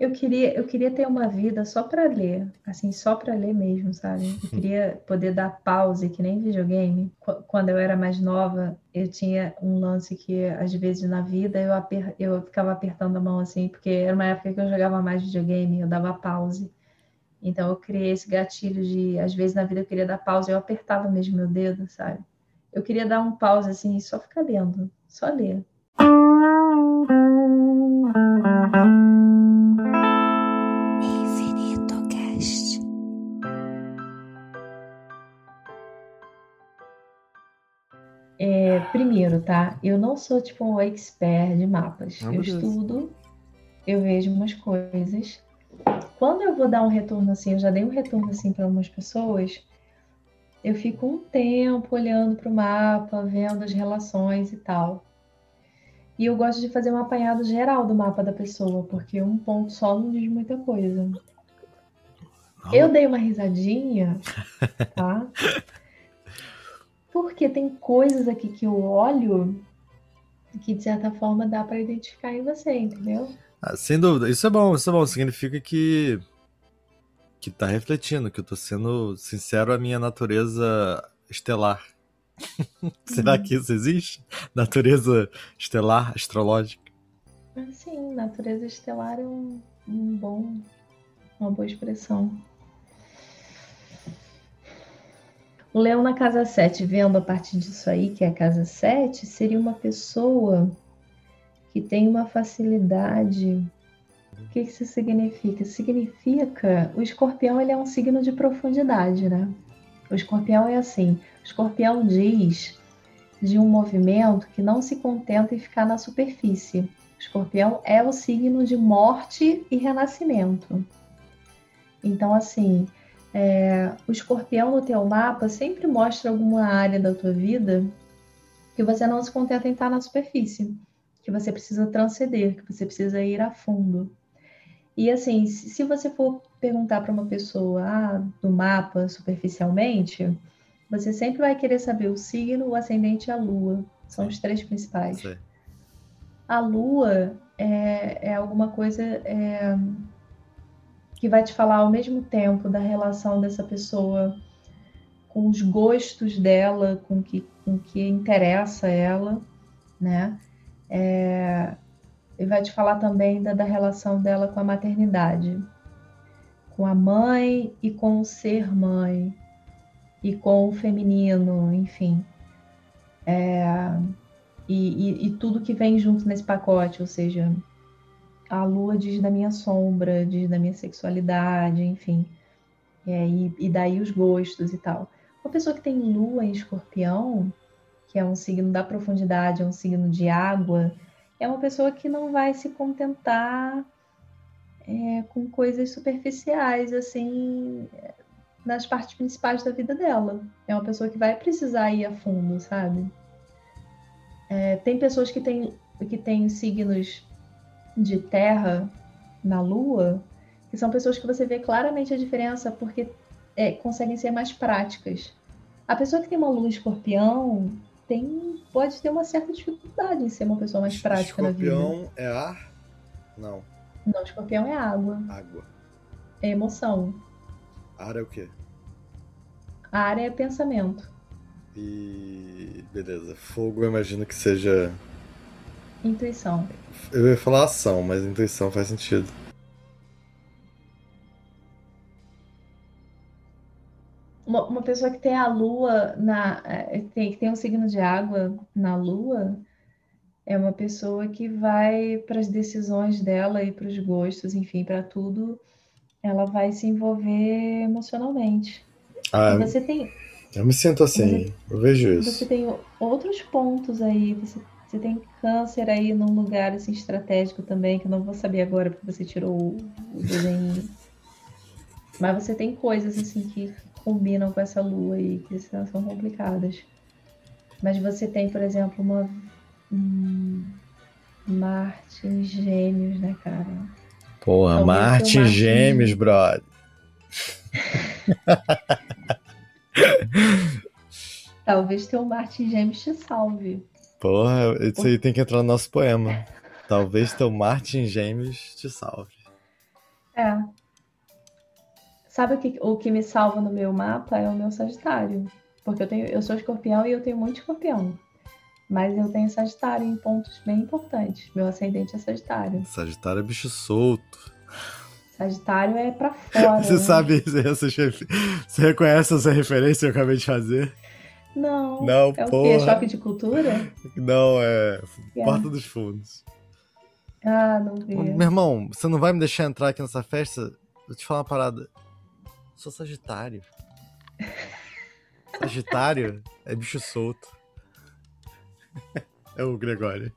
Eu queria, eu queria ter uma vida só para ler, assim, só para ler mesmo, sabe? Eu queria poder dar pause, que nem videogame. Quando eu era mais nova, eu tinha um lance que, às vezes, na vida, eu, aper... eu ficava apertando a mão assim, porque era uma época que eu jogava mais videogame, eu dava pause. Então, eu criei esse gatilho de, às vezes, na vida eu queria dar pause, eu apertava mesmo meu dedo, sabe? Eu queria dar um pause assim e só ficar lendo, só ler. É, primeiro, tá? Eu não sou tipo um expert de mapas. eu estudo, eu vejo umas coisas. Quando eu vou dar um retorno assim, eu já dei um retorno assim para algumas pessoas, eu fico um tempo olhando para o mapa, vendo as relações e tal. E eu gosto de fazer um apanhado geral do mapa da pessoa, porque um ponto só não diz muita coisa. Não. Eu dei uma risadinha, tá? Porque tem coisas aqui que eu olho que de certa forma dá para identificar em você, entendeu? Ah, sem dúvida, isso é bom, isso é bom, significa que que tá refletindo, que eu tô sendo sincero à minha natureza estelar. Será uhum. que isso existe? Natureza estelar, astrológica? Sim, natureza estelar é um, um bom, uma boa expressão. O leão na casa 7, vendo a partir disso aí, que é a casa 7, seria uma pessoa que tem uma facilidade. O que isso significa? Significa o escorpião ele é um signo de profundidade, né? O escorpião é assim. O escorpião diz de um movimento que não se contenta em ficar na superfície. O escorpião é o signo de morte e renascimento. Então, assim, é, o escorpião no teu mapa sempre mostra alguma área da tua vida que você não se contenta em estar na superfície, que você precisa transcender, que você precisa ir a fundo. E assim, se você for perguntar para uma pessoa ah, do mapa superficialmente, você sempre vai querer saber o signo, o ascendente e a lua. São os três principais. Sim. A lua é, é alguma coisa é, que vai te falar ao mesmo tempo da relação dessa pessoa com os gostos dela, com que, o que interessa ela, né? É, e vai te falar também da, da relação dela com a maternidade, com a mãe e com o ser mãe, e com o feminino, enfim. É, e, e, e tudo que vem junto nesse pacote, ou seja, a lua diz da minha sombra, diz da minha sexualidade, enfim. E, e daí os gostos e tal. Uma pessoa que tem lua em escorpião, que é um signo da profundidade, é um signo de água, é uma pessoa que não vai se contentar é, com coisas superficiais, assim, nas partes principais da vida dela. É uma pessoa que vai precisar ir a fundo, sabe? É, tem pessoas que têm, que têm signos de terra na Lua, que são pessoas que você vê claramente a diferença porque é, conseguem ser mais práticas. A pessoa que tem uma Lua escorpião tem, pode ter uma certa dificuldade em ser uma pessoa mais prática na vida. Escorpião é ar? Não. Não, escorpião é água. Água. É emoção. Ar é o quê? Ar é pensamento. E. Beleza. Fogo eu imagino que seja Intuição. Eu ia falar ação, mas intuição faz sentido. Uma, uma pessoa que tem a lua na. É, tem, que tem um signo de água na lua é uma pessoa que vai para as decisões dela e para os gostos, enfim, para tudo, ela vai se envolver emocionalmente. Ah, você tem. Eu me sinto assim, você, eu vejo isso. Você tem outros pontos aí, você você tem câncer aí num lugar assim, estratégico também, que eu não vou saber agora porque você tirou o, desenho. Mas você tem coisas assim que combinam com essa lua aí, que são complicadas. Mas você tem, por exemplo, uma. Hum, Marte em Gêmeos, né, cara? Porra, Marte em Gêmeos, brother. Talvez ter um Marte em Gêmeos te salve. Porra, isso aí tem que entrar no nosso poema. Talvez teu Martin Gêmeos te salve. É. Sabe o que, o que me salva no meu mapa é o meu Sagitário. Porque eu, tenho, eu sou escorpião e eu tenho muito escorpião. Mas eu tenho Sagitário em pontos bem importantes. Meu ascendente é Sagitário. Sagitário é bicho solto. Sagitário é pra fora. Você né? sabe, você, você reconhece essa referência que eu acabei de fazer? Não. Não, é porra. o quê? Choque de cultura? Não, é É. Porta dos Fundos. Ah, não vi. Meu irmão, você não vai me deixar entrar aqui nessa festa? Vou te falar uma parada. Sou Sagitário. Sagitário é bicho solto. É o Gregório.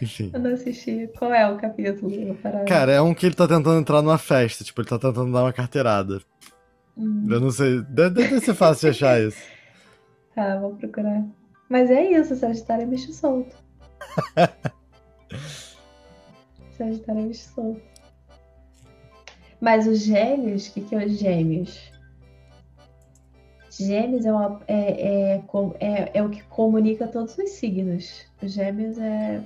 Enfim. Eu não assisti. Qual é o capítulo? Para... Cara, é um que ele tá tentando entrar numa festa. Tipo, ele tá tentando dar uma carteirada. Hum, Eu não sei. Deve, deve ser fácil de achar isso. tá, vou procurar. Mas é isso, Sagitário é bicho solto. Sagitário é bicho solto. Mas os gêmeos, o que, que é os gêmeos? Gêmeos é, uma- é, é, é- é o que comunica todos os signos. Os gêmeos é.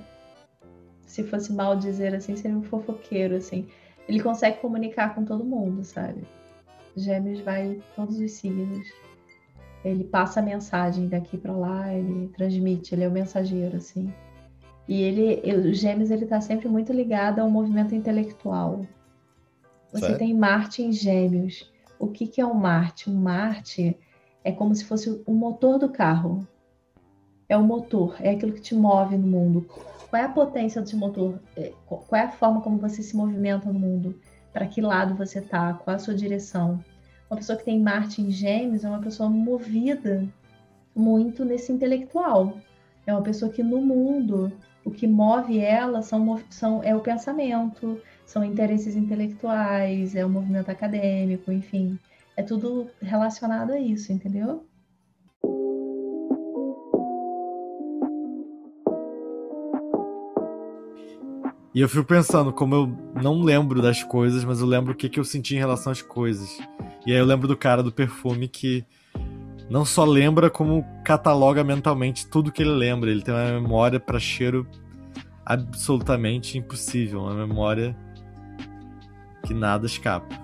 Se fosse mal dizer assim, seria um fofoqueiro, assim. Ele consegue comunicar com todo mundo, sabe? Gêmeos vai todos os signos. Ele passa a mensagem daqui pra lá, ele transmite, ele é o mensageiro, assim. E ele, o Gêmeos, ele tá sempre muito ligado ao movimento intelectual. Você Certo. tem Marte em Gêmeos. O que que é um Marte? Um Marte é como se fosse o motor do carro. É o motor, é aquilo que te move no mundo. Qual é a potência desse motor? É, Qual é a forma como você se movimenta no mundo? Para que lado você tá? Qual a sua direção? Uma pessoa que tem Marte em Gêmeos é uma pessoa movida muito nesse intelectual. É uma pessoa que no mundo o que move ela são, são é o pensamento, são interesses intelectuais, é o movimento acadêmico, enfim. É tudo relacionado a isso, entendeu? E eu fico pensando, como eu não lembro das coisas, mas eu lembro o que, que eu senti em relação às coisas. E aí eu lembro do cara do perfume que não só lembra, como cataloga mentalmente tudo que ele lembra. Ele tem uma memória para cheiro absolutamente impossível. Uma memória que nada escapa.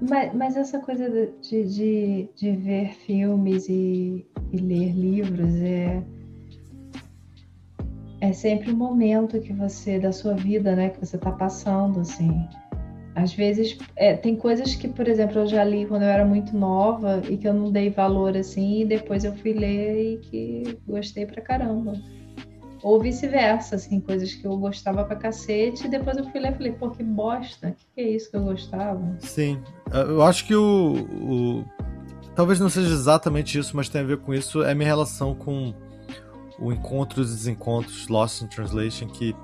Mas, mas essa coisa de, de, de, ver filmes e, e ler livros é é sempre um momento que você da sua vida, né, que você está passando, assim. Às vezes é, tem coisas que, por exemplo, eu já li quando eu era muito nova e que eu não dei valor assim, e depois eu fui ler e que gostei pra caramba. Ou vice-versa, assim, coisas que eu gostava pra cacete, e depois eu fui ler e falei, pô, que bosta, o que, que é isso que eu gostava? Sim, eu acho que o, o- Talvez não seja exatamente isso, mas tem a ver com isso. É minha relação com o Encontros e Desencontros, Lost in Translation, que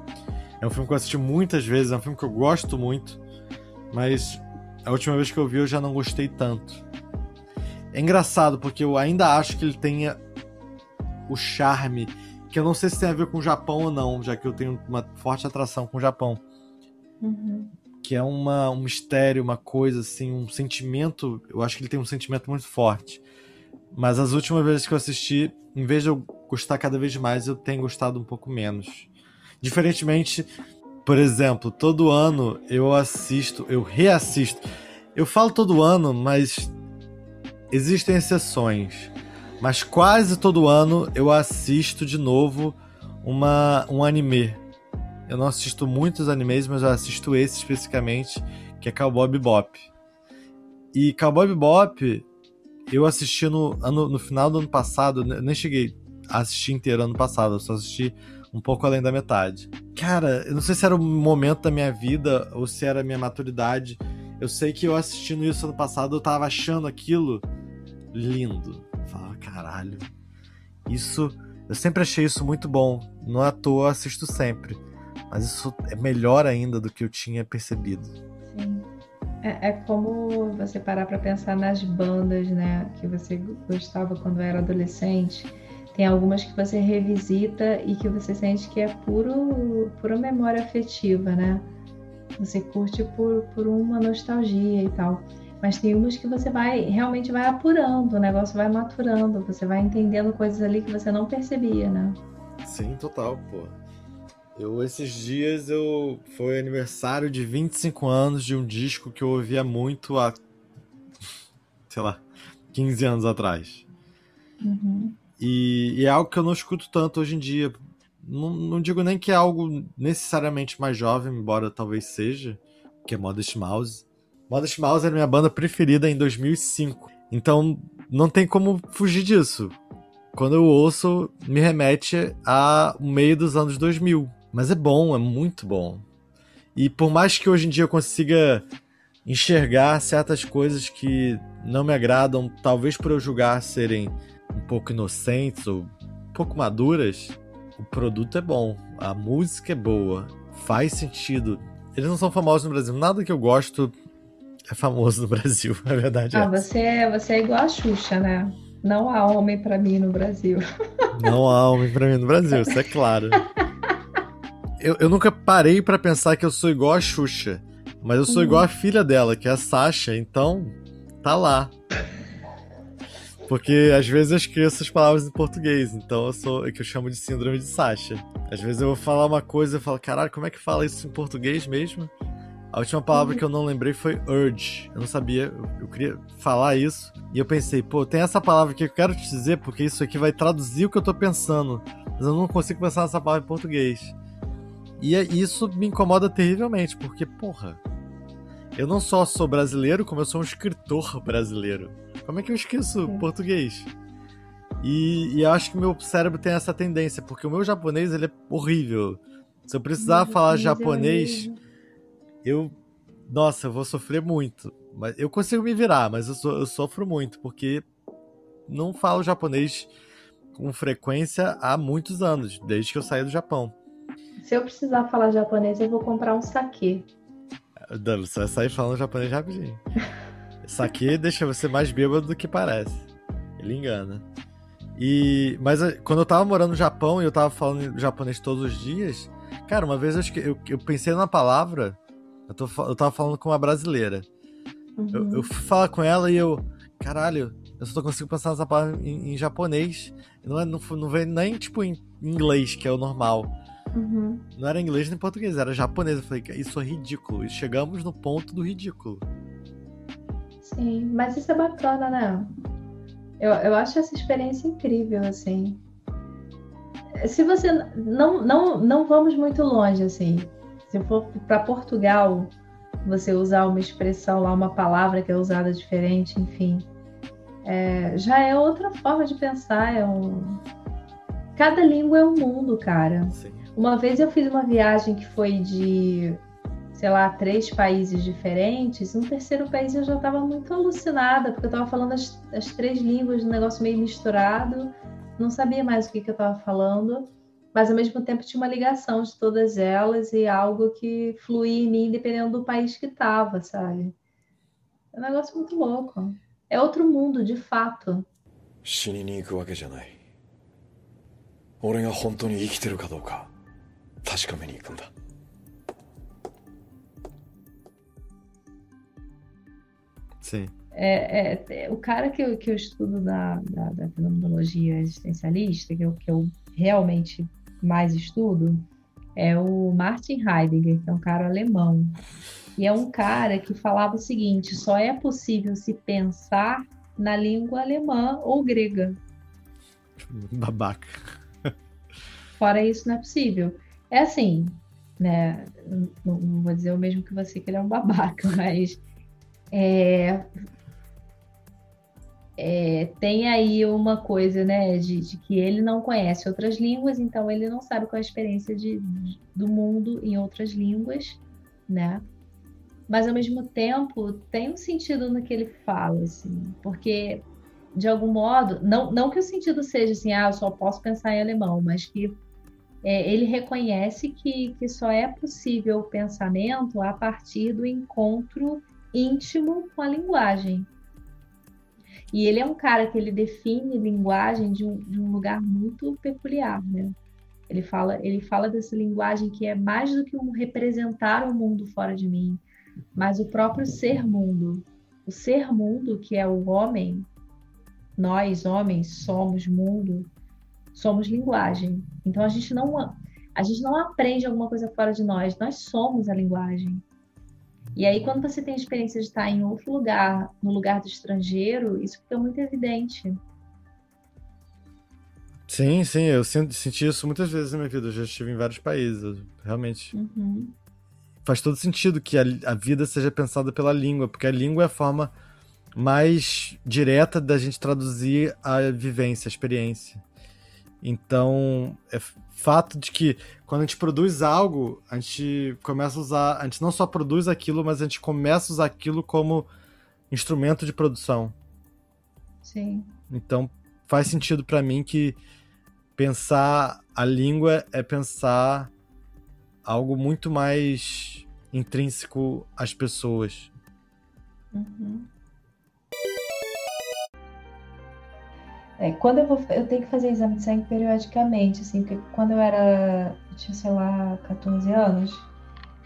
é um filme que eu assisti muitas vezes, é um filme que eu gosto muito, mas a última vez que eu vi eu já não gostei tanto. É engraçado, porque eu ainda acho que ele tenha o charme, que eu não sei se tem a ver com o Japão ou não, já que eu tenho uma forte atração com o Japão Uhum. que é uma, um mistério, uma coisa assim, um sentimento. Eu acho que ele tem um sentimento muito forte. Mas as últimas vezes que eu assisti, em vez de eu gostar cada vez mais, eu tenho gostado um pouco menos. Diferentemente, por exemplo, todo ano eu assisto, eu reassisto. Eu falo todo ano, mas existem exceções. Mas quase todo ano eu assisto de novo uma, um anime. Eu não assisto muitos animes, mas eu assisto esse especificamente, que é Cowboy Bebop. E Cowboy Bebop, eu assisti no, ano, no final do ano passado, eu nem cheguei a assistir inteiro ano passado, eu só assisti um pouco além da metade. Cara, eu não sei se era o momento da minha vida ou se era a minha maturidade. Eu sei que eu assistindo isso ano passado, eu tava achando aquilo lindo. Eu falava, caralho, isso. Eu sempre achei isso muito bom. Não é à toa, assisto sempre. Mas isso é melhor ainda do que eu tinha percebido. Sim. É, é como você parar para pensar nas bandas, né, que você gostava quando era adolescente. Tem algumas que você revisita e que você sente que é puro, pura memória afetiva, né? Você curte por, por uma nostalgia e tal. Mas tem umas que você vai realmente vai apurando, o negócio vai maturando, você vai entendendo coisas ali que você não percebia, né? Sim, total, pô. Eu, esses dias, eu foi aniversário de 25 anos de um disco que eu ouvia muito há, sei lá, 15 anos atrás. Uhum. E, e, é algo que eu não escuto tanto hoje em dia. Não, não, digo nem que é algo necessariamente mais jovem, embora talvez seja, que é Modest Mouse. Modest Mouse era minha banda preferida em 2005. Então não tem como fugir disso. Quando eu ouço, me remete a meio dos anos 2000. Mas é bom, é muito bom. E por mais que hoje em dia eu consiga enxergar certas coisas que não me agradam, talvez por eu julgar serem um pouco inocentes ou um pouco maduras, o produto é bom, a música é boa, faz sentido. Eles não são famosos no Brasil, nada que eu gosto é famoso no Brasil, a verdade ah, é. Você é, você é igual a Xuxa, né? Não há homem para mim no Brasil. Não há homem para mim no Brasil, isso é claro. Eu, eu nunca parei para pensar que eu sou igual a Xuxa, mas eu sou uhum. igual a filha dela, que é a Sasha, então tá lá. Porque às vezes eu esqueço as palavras em português, então eu sou é que eu chamo de síndrome de Sasha. Às vezes eu vou falar uma coisa e falo, caralho, como é que fala isso em português mesmo? A última palavra uhum. que eu não lembrei foi urge. Eu não sabia, eu, eu, queria falar isso. E eu pensei, pô, tem essa palavra aqui que eu quero te dizer, porque isso aqui vai traduzir o que eu tô pensando. Mas eu não consigo pensar nessa palavra em português. E é, isso me incomoda terrivelmente, porque, porra, eu não só sou brasileiro, como eu sou um escritor brasileiro. Como é que eu esqueço português? E, e acho que meu cérebro tem essa tendência, porque o meu japonês ele é horrível. Se eu precisar falar é japonês, eu. Nossa, eu vou sofrer muito. Mas eu consigo me virar, mas eu, so, eu sofro muito, porque não falo japonês com frequência há muitos anos, desde que eu saí do Japão. Se eu precisar falar japonês, eu vou comprar um saque. Você vai sair falando japonês rapidinho. Saque deixa você mais bêbado do que parece. Ele engana. E, mas eh, quando eu tava morando no Japão e eu tava falando japonês todos os dias, cara, uma vez eu, eu, eu pensei na palavra, eu, tô, eu tava falando com uma brasileira. Uhum. Eu, eu fui falar com ela e eu, caralho, eu só tô conseguindo pensar nessa palavra em, em japonês. Não, é, não, não vem nem tipo em inglês, que é o normal. Uhum. Não era inglês nem português, era japonês. Eu falei, isso é ridículo. E chegamos no ponto do ridículo. Sim, mas isso é bacana, né? Eu, eu acho essa experiência incrível, assim. Se você. Não, não, não vamos muito longe, assim. Se for para Portugal, você usar uma expressão lá, uma palavra que é usada diferente, enfim. É, já é outra forma de pensar. É um... Cada língua é um mundo, cara. Sim. Uma vez eu fiz uma viagem que foi de, sei lá, três países diferentes. No terceiro país eu já estava muito alucinada, porque eu estava falando as, as, três línguas, um negócio meio misturado. Não sabia mais o que, que eu estava falando, mas ao mesmo tempo tinha uma ligação de todas elas e algo que fluía em mim, dependendo do país que estava, sabe? É um negócio muito louco. É outro mundo, de fato. 死にに行くわけじゃない俺が本当に生きてるかどうか確かめに行くんだ Sim. É, é, é, o cara que eu, que eu estudo da, da, da fenomenologia existencialista, que eu, que eu realmente mais estudo, é o Martin Heidegger, que é um cara alemão. E é um cara que falava o seguinte: só é possível se pensar na língua alemã ou grega. Babaca. Fora isso, não é possível. É assim, né? Não, não, vou dizer o mesmo que você que ele é um babaca, mas é, é, tem aí uma coisa, né, de, de, que ele não conhece outras línguas, então ele não sabe qual é a experiência de, de, do mundo em outras línguas, né? Mas ao mesmo tempo tem um sentido no que ele fala, assim, porque de algum modo, não, não que o sentido seja assim, ah, eu só posso pensar em alemão, mas que é, ele reconhece que, que só é possível o pensamento a partir do encontro íntimo com a linguagem. E ele é um cara que ele define linguagem de um, de um lugar muito peculiar, né? Ele fala, ele fala dessa linguagem que é mais do que um representar o mundo fora de mim, mas o próprio ser mundo. O ser mundo, que é o homem, nós homens somos mundo, somos linguagem. Então a gente não A gente não aprende alguma coisa fora de nós, nós somos a linguagem. E aí, quando você tem a experiência de estar em outro lugar, no lugar do estrangeiro, isso fica muito evidente. Sim, sim, eu senti isso muitas vezes na minha vida. Eu já estive em vários países, realmente. Uhum. Faz todo sentido que a, a, vida seja pensada pela língua, porque a língua é a forma mais direta da gente traduzir a vivência, a experiência. Então, é fato de que quando a gente produz algo, a gente começa a usar, a gente não só produz aquilo, mas a gente começa a usar aquilo como instrumento de produção. Sim. Então, faz sentido para mim que pensar a língua é pensar algo muito mais intrínseco às pessoas. Uhum. É, quando eu vou, eu tenho que fazer exame de sangue periodicamente, assim, porque quando eu era, eu tinha, sei lá, 14 anos,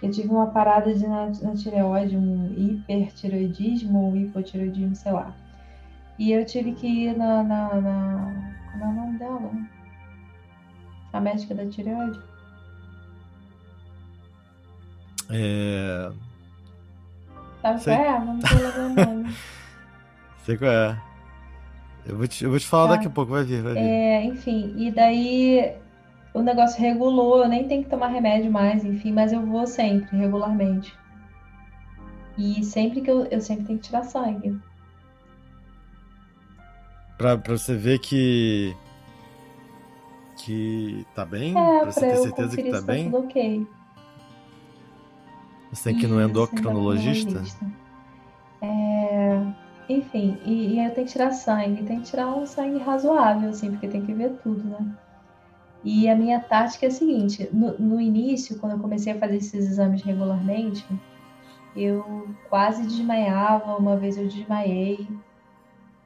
eu tive uma parada de na, na tireoide, um hipertireoidismo ou hipotireoidismo, sei lá. E eu tive que ir na, na, na como é o nome dela? A médica da tireoide. É. Sabe qual é? Não tô lembrando o nome. Sei qual é. Eu vou te, eu vou te falar tá. daqui a pouco, vai vir, vai vir. É, enfim, e daí o negócio regulou, eu nem tenho que tomar remédio mais, enfim, mas eu vou sempre, regularmente. E sempre que eu, eu sempre tenho que tirar sangue. Pra, pra você ver que. que tá bem? É, pra você ter certeza que tá, tá bem? Tudo ok. Você tem que ir no endocrinologista? É. Enfim, e, e eu tenho que tirar sangue. Tem que tirar um sangue razoável, assim, porque tem que ver tudo, né? E a minha tática é a seguinte: no, no, início, quando eu comecei a fazer esses exames regularmente, eu quase desmaiava. Uma vez eu desmaiei,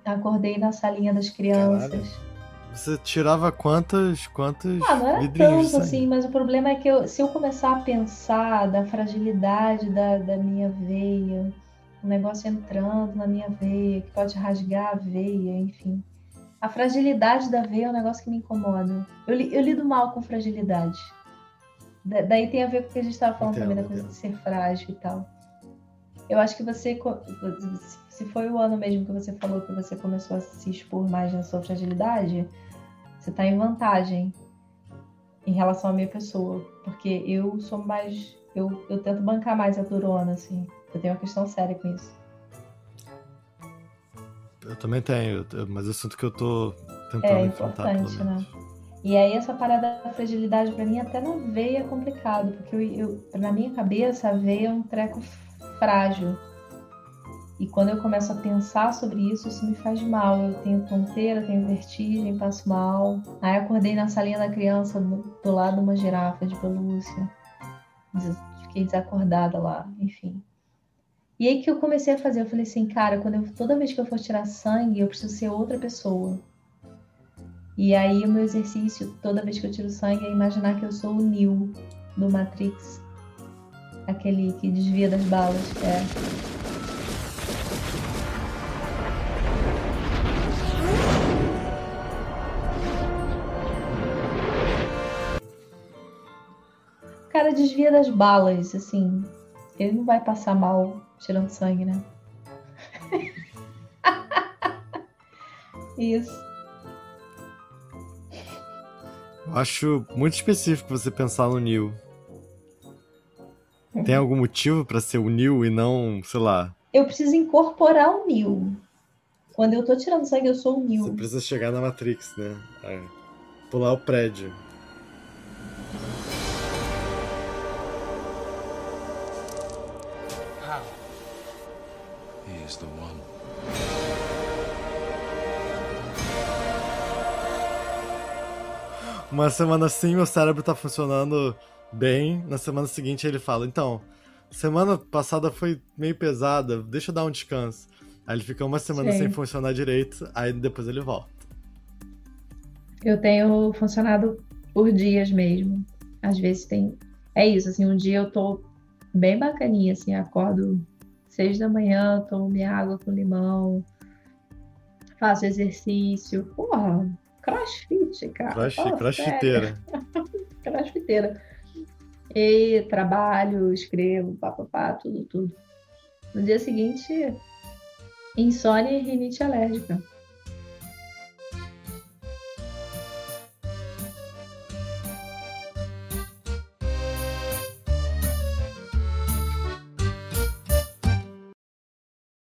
acordei na salinha das crianças. Caralho. Você tirava quantas, quantas ah, não era tanto assim, mas o problema é que eu, se eu começar a pensar da fragilidade da, da minha veia, um negócio entrando na minha veia, que pode rasgar a veia, enfim. A fragilidade da veia é um negócio que me incomoda. Eu, eu lido mal com fragilidade. Da, daí tem a ver com o que a gente estava falando entendo, também, da coisa de ser frágil e tal. Eu acho que você, se foi o ano mesmo que você falou que você começou a se expor mais na sua fragilidade, você está em vantagem em relação à minha pessoa. Porque eu sou mais. Eu, eu tento bancar mais a durona, assim. Eu tenho uma questão séria com isso. Eu também tenho, mas eu sinto que eu tô tentando é enfrentar. Importante, né? E aí essa parada da fragilidade para mim até na veia é complicado, porque eu, eu, na minha cabeça a veia é um treco frágil. E quando eu começo a pensar sobre isso, isso me faz mal. Eu tenho tonteira, tenho vertigem, passo mal. Aí acordei na salinha da criança do, do lado de uma girafa de pelúcia. Fiquei desacordada lá, enfim. E aí que eu comecei a fazer, eu falei assim, cara, quando eu, toda vez que eu for tirar sangue, eu preciso ser outra pessoa. E aí o meu exercício, toda vez que eu tiro sangue, é imaginar que eu sou o Neo do Matrix. Aquele que desvia das balas. É. Cara desvia das balas, assim. Ele não vai passar mal tirando sangue, né? Isso. Acho muito específico você pensar no Neil. Tem algum motivo para ser o Neil e não, sei lá? Eu preciso incorporar o Neil. Quando eu tô tirando sangue, eu sou o Neil. Você precisa chegar na Matrix, né? É. Pular o prédio. Is the one. Uma semana assim, meu cérebro tá funcionando bem. Na semana seguinte ele fala: Então, semana passada foi meio pesada, deixa eu dar um descanso. Aí ele fica uma semana Sim. sem funcionar direito, aí depois ele volta. Eu tenho funcionado por dias mesmo. Às vezes tem. É isso, assim, um dia eu tô bem bacaninha, assim, acordo Seis da manhã, tomo minha água com limão, faço exercício. Porra, crossfit, cara. crossfit oh, crossfiteira. crossfiteira. E trabalho, escrevo, papapá, tudo, tudo. No dia seguinte, insônia e rinite alérgica.